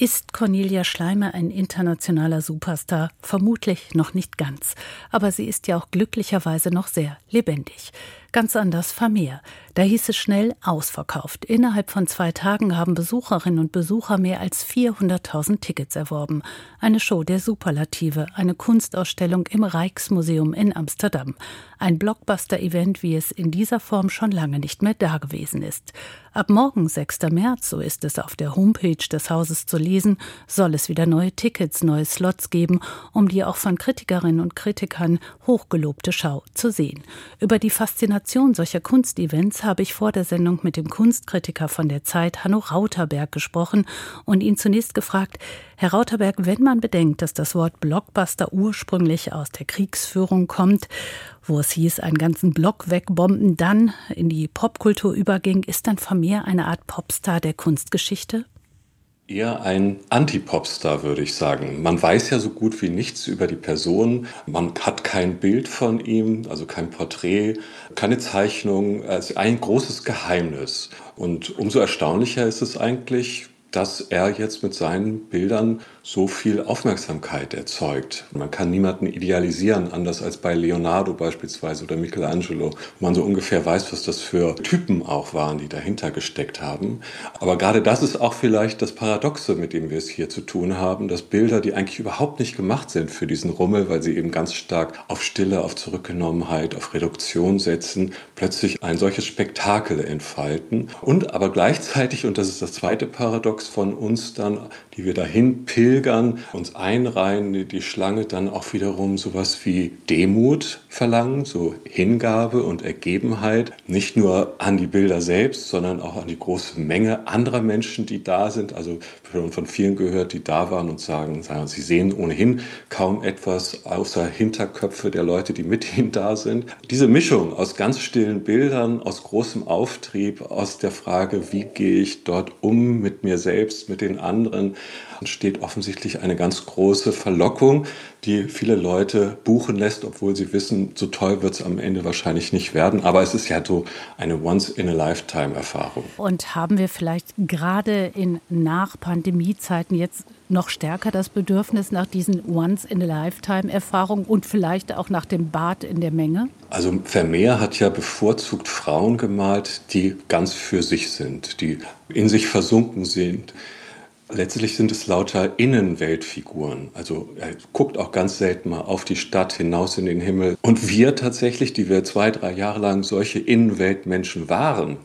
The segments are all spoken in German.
Ist Cornelia Schleimer ein internationaler Superstar? Vermutlich noch nicht ganz. Aber sie ist ja auch glücklicherweise noch sehr lebendig. Ganz anders Vermeer. Da hieß es schnell ausverkauft. Innerhalb von zwei Tagen haben Besucherinnen und Besucher mehr als 400.000 Tickets erworben. Eine Show der Superlative, eine Kunstausstellung im Rijksmuseum in Amsterdam. Ein Blockbuster-Event, wie es in dieser Form schon lange nicht mehr dagewesen ist. Ab morgen, 6. März, so ist es auf der Homepage des Hauses zu lesen, soll es wieder neue Tickets, neue Slots geben, um die auch von Kritikerinnen und Kritikern hochgelobte Schau zu sehen. Über die Faszination solcher Kunstevents habe ich vor der Sendung mit dem Kunstkritiker von der Zeit, Hanno Rauterberg, gesprochen und ihn zunächst gefragt, Herr Rauterberg, wenn man bedenkt, dass das Wort Blockbuster ursprünglich aus der Kriegsführung kommt, wo es hieß, einen ganzen Block wegbomben, dann in die Popkultur überging, ist dann Vermeer eine Art Popstar der Kunstgeschichte? Eher ein Anti-Popstar, würde ich sagen. Man weiß ja so gut wie nichts über die Person. Man hat kein Bild von ihm, also kein Porträt, keine Zeichnung. Es ist ein großes Geheimnis. Und umso erstaunlicher ist es eigentlich, dass er jetzt mit seinen Bildern so viel Aufmerksamkeit erzeugt. Man kann niemanden idealisieren, anders als bei Leonardo beispielsweise oder Michelangelo, wo man so ungefähr weiß, was das für Typen auch waren, die dahinter gesteckt haben. Aber gerade das ist auch vielleicht das Paradoxe, mit dem wir es hier zu tun haben, dass Bilder, die eigentlich überhaupt nicht gemacht sind für diesen Rummel, weil sie eben ganz stark auf Stille, auf Zurückgenommenheit, auf Reduktion setzen, plötzlich ein solches Spektakel entfalten und aber gleichzeitig, und das ist das zweite Paradox von uns dann, die wir dahin pilgern, uns einreihen, die Schlange dann auch wiederum sowas wie Demut verlangen, so Hingabe und Ergebenheit, nicht nur an die Bilder selbst, sondern auch an die große Menge anderer Menschen, die da sind. Also wir haben von vielen gehört, die da waren und sagen, sagen sie sehen ohnehin kaum etwas außer Hinterköpfe der Leute, die mit ihnen da sind. Diese Mischung aus ganz stillen Bildern, aus großem Auftrieb, aus der Frage, wie gehe ich dort um mit mir selbst, mit den anderen, entsteht offensichtlich eine ganz große Verlockung, die viele Leute buchen lässt, obwohl sie wissen, so toll wird es am Ende wahrscheinlich nicht werden. Aber es ist ja so eine Once-in-a-Lifetime-Erfahrung. Und haben wir vielleicht gerade in Nach-Pandemie-Zeiten jetzt noch stärker das Bedürfnis nach diesen Once-in-a-Lifetime-Erfahrungen und vielleicht auch nach dem Bad in der Menge? Also Vermeer hat ja bevorzugt Frauen gemalt, die ganz für sich sind, die in sich versunken sind, Letztlich sind es lauter Innenweltfiguren. Also er guckt auch ganz selten mal auf die Stadt hinaus in den Himmel. Und wir tatsächlich, die wir zwei, drei Jahre lang solche Innenweltmenschen waren,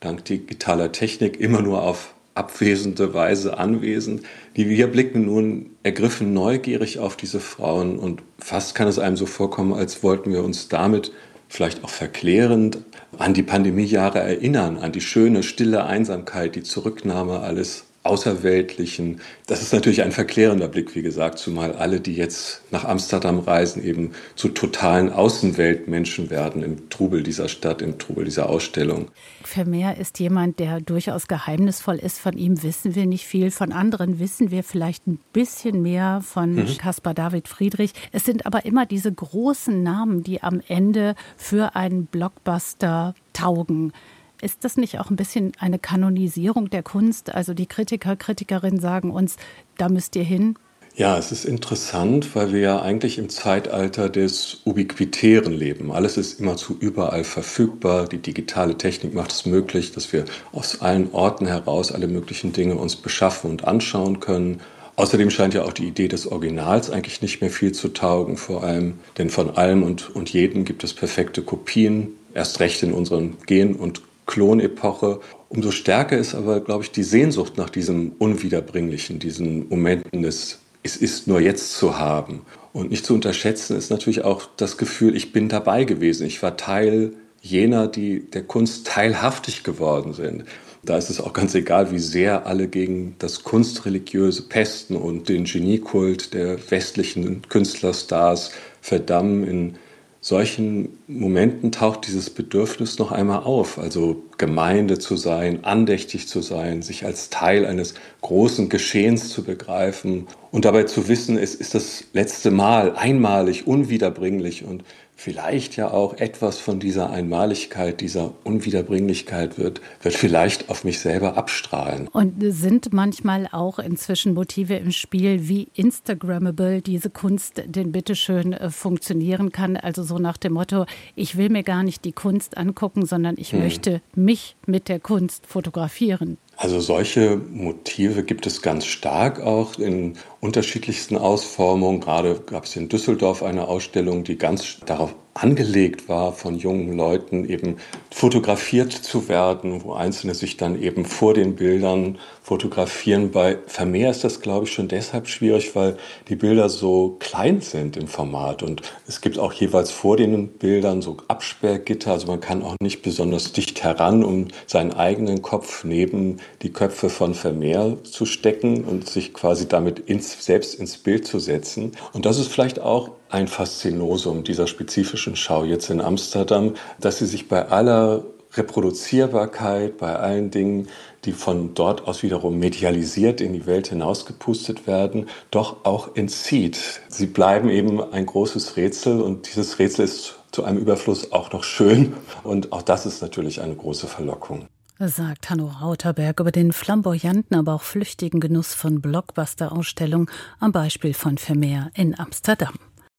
dank digitaler Technik immer nur auf abwesende Weise anwesend, die wir blicken nun ergriffen neugierig auf diese Frauen und fast kann es einem so vorkommen, als wollten wir uns damit vielleicht auch verklärend an die Pandemiejahre erinnern, an die schöne, stille Einsamkeit, die Zurücknahme alles Außerweltlichen. Das ist natürlich ein verklärender Blick, wie gesagt, zumal alle, die jetzt nach Amsterdam reisen, eben zu totalen Außenweltmenschen werden im Trubel dieser Stadt, im Trubel dieser Ausstellung. Vermeer ist jemand, der durchaus geheimnisvoll ist. Von ihm wissen wir nicht viel. Von anderen wissen wir vielleicht ein bisschen mehr von mhm. Caspar David Friedrich. Es sind aber immer diese großen Namen, die am Ende für einen Blockbuster taugen. Ist das nicht auch ein bisschen eine Kanonisierung der Kunst? Also die Kritiker, Kritikerinnen sagen uns, da müsst ihr hin. Ja, es ist interessant, weil wir ja eigentlich im Zeitalter des Ubiquitären leben. Alles ist immerzu überall verfügbar. Die digitale Technik macht es möglich, dass wir aus allen Orten heraus alle möglichen Dinge uns beschaffen und anschauen können. Außerdem scheint ja auch die Idee des Originals eigentlich nicht mehr viel zu taugen, vor allem, denn von allem und, und jedem gibt es perfekte Kopien, erst recht in unseren Gen- und Klonepoche. Umso stärker ist aber, glaube ich, die Sehnsucht nach diesem Unwiederbringlichen, diesen Momenten des Es ist nur jetzt zu haben. Und nicht zu unterschätzen ist natürlich auch das Gefühl, ich bin dabei gewesen. Ich war Teil jener, die der Kunst teilhaftig geworden sind. Da ist es auch ganz egal, wie sehr alle gegen das Kunstreligiöse pesten und den Geniekult der westlichen Künstlerstars verdammen in solchen Momenten taucht dieses Bedürfnis noch einmal auf, also Gemeinde zu sein, andächtig zu sein, sich als Teil eines großen Geschehens zu begreifen und dabei zu wissen, es ist das letzte Mal, einmalig, unwiederbringlich und vielleicht ja auch etwas von dieser Einmaligkeit, dieser Unwiederbringlichkeit wird, wird vielleicht auf mich selber abstrahlen. Und sind manchmal auch inzwischen Motive im Spiel, wie Instagrammable diese Kunst denn bitteschön äh, funktionieren kann? Also so nach dem Motto, ich will mir gar nicht die Kunst angucken, sondern ich hm. möchte mich mit der Kunst fotografieren. Also solche Motive gibt es ganz stark auch in unterschiedlichsten Ausformungen. Gerade gab es in Düsseldorf eine Ausstellung, die ganz darauf angelegt war, von jungen Leuten eben fotografiert zu werden, wo Einzelne sich dann eben vor den Bildern fotografieren. Bei Vermeer ist das, glaube ich, schon deshalb schwierig, weil die Bilder so klein sind im Format. Und es gibt auch jeweils vor den Bildern so Absperrgitter. Also man kann auch nicht besonders dicht heran, um seinen eigenen Kopf neben die Köpfe von Vermeer zu stecken und sich quasi damit ins, selbst ins Bild zu setzen. Und das ist vielleicht auch ein Faszinosum dieser spezifischen Schau jetzt in Amsterdam, dass sie sich bei aller Reproduzierbarkeit, bei allen Dingen, die von dort aus wiederum medialisiert in die Welt hinausgepustet werden, doch auch entzieht. Sie bleiben eben ein großes Rätsel und dieses Rätsel ist zu einem Überfluss auch noch schön und auch das ist natürlich eine große Verlockung sagt Hanno Rauterberg über den flamboyanten, aber auch flüchtigen Genuss von Blockbuster-Ausstellungen am Beispiel von Vermeer in Amsterdam.